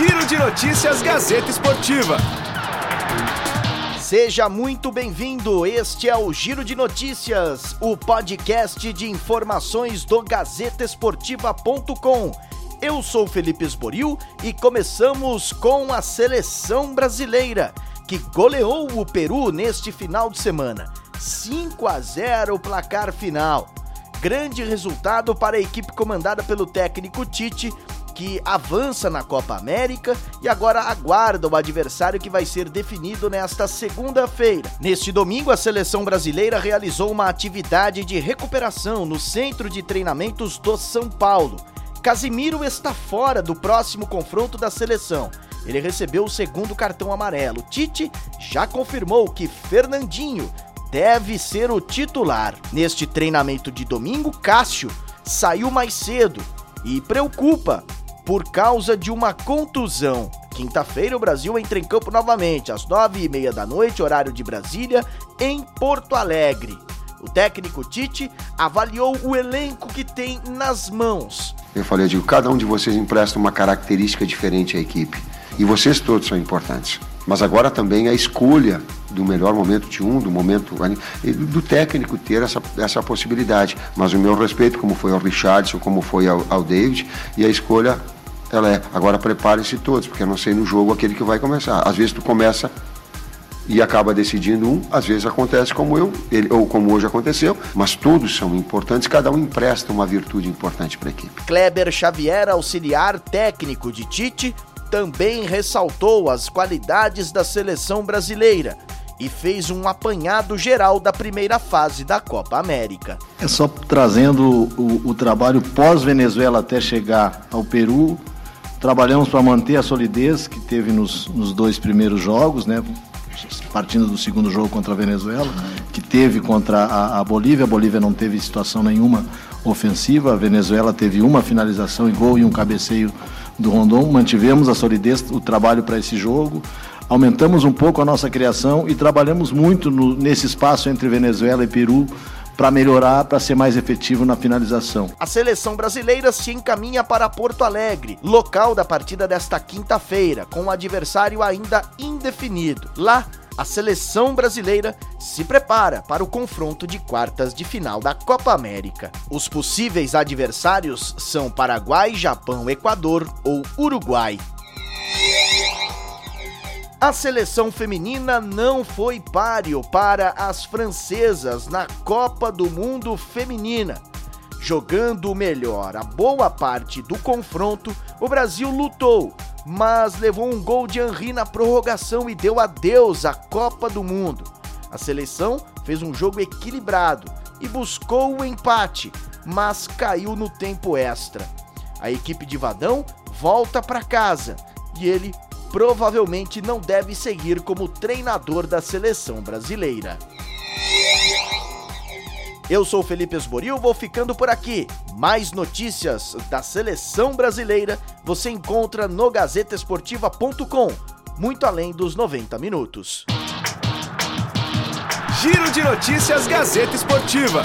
Giro de Notícias Gazeta Esportiva. Seja muito bem-vindo. Este é o Giro de Notícias, o podcast de informações do GazetaEsportiva.com. Eu sou Felipe Esboril e começamos com a seleção brasileira, que goleou o Peru neste final de semana. 5 a 0 o placar final. Grande resultado para a equipe comandada pelo técnico Tite, que avança na Copa América e agora aguarda o adversário que vai ser definido nesta segunda-feira. Neste domingo, a seleção brasileira realizou uma atividade de recuperação no Centro de Treinamentos do São Paulo. Casimiro está fora do próximo confronto da seleção. Ele recebeu o segundo cartão amarelo. Tite já confirmou que Fernandinho deve ser o titular. Neste treinamento de domingo, Cássio saiu mais cedo e preocupa por causa de uma contusão. Quinta-feira, o Brasil entra em campo novamente, às nove e meia da noite, horário de Brasília, em Porto Alegre. O técnico Tite avaliou o elenco que tem nas mãos. Eu falei, eu digo, cada um de vocês empresta uma característica diferente à equipe. E vocês todos são importantes. Mas agora também a escolha do melhor momento de um, do momento do técnico ter essa, essa possibilidade. Mas o meu respeito, como foi ao Richardson, como foi ao, ao David, e a escolha ela é agora prepare-se todos, porque eu não sei no jogo aquele que vai começar. Às vezes tu começa e acaba decidindo um, às vezes acontece como eu, ele, ou como hoje aconteceu, mas todos são importantes, cada um empresta uma virtude importante para a equipe. Kleber Xavier, auxiliar técnico de Tite, também ressaltou as qualidades da seleção brasileira e fez um apanhado geral da primeira fase da Copa América. É só trazendo o, o trabalho pós-Venezuela até chegar ao Peru. Trabalhamos para manter a solidez que teve nos, nos dois primeiros jogos, né? partindo do segundo jogo contra a Venezuela, que teve contra a, a, Bolívia. A Bolívia não teve situação nenhuma ofensiva, a Venezuela teve uma finalização e gol e um cabeceio do Rondon, mantivemos a solidez, o trabalho para esse jogo, aumentamos um pouco a nossa criação e trabalhamos muito no, nesse espaço entre Venezuela e Peru para melhorar, para ser mais efetivo na finalização. A seleção brasileira se encaminha para Porto Alegre, local da partida desta quinta-feira, com o adversário ainda indefinido. Lá, a seleção brasileira se prepara para o confronto de quartas de final da Copa América. Os possíveis adversários são Paraguai, Japão, Equador ou Uruguai. A seleção feminina não foi páreo para as francesas na Copa do Mundo Feminina. Jogando melhor a boa parte do confronto, o Brasil lutou mas levou um gol de Henry na prorrogação e deu adeus à Copa do Mundo. A seleção fez um jogo equilibrado e buscou o empate, mas caiu no tempo extra. A equipe de Vadão volta para casa e ele provavelmente não deve seguir como treinador da seleção brasileira. Eu sou Felipe Esboril, vou ficando por aqui. Mais notícias da seleção brasileira você encontra no gazetesportiva.com, muito além dos 90 minutos. Giro de notícias Gazeta Esportiva.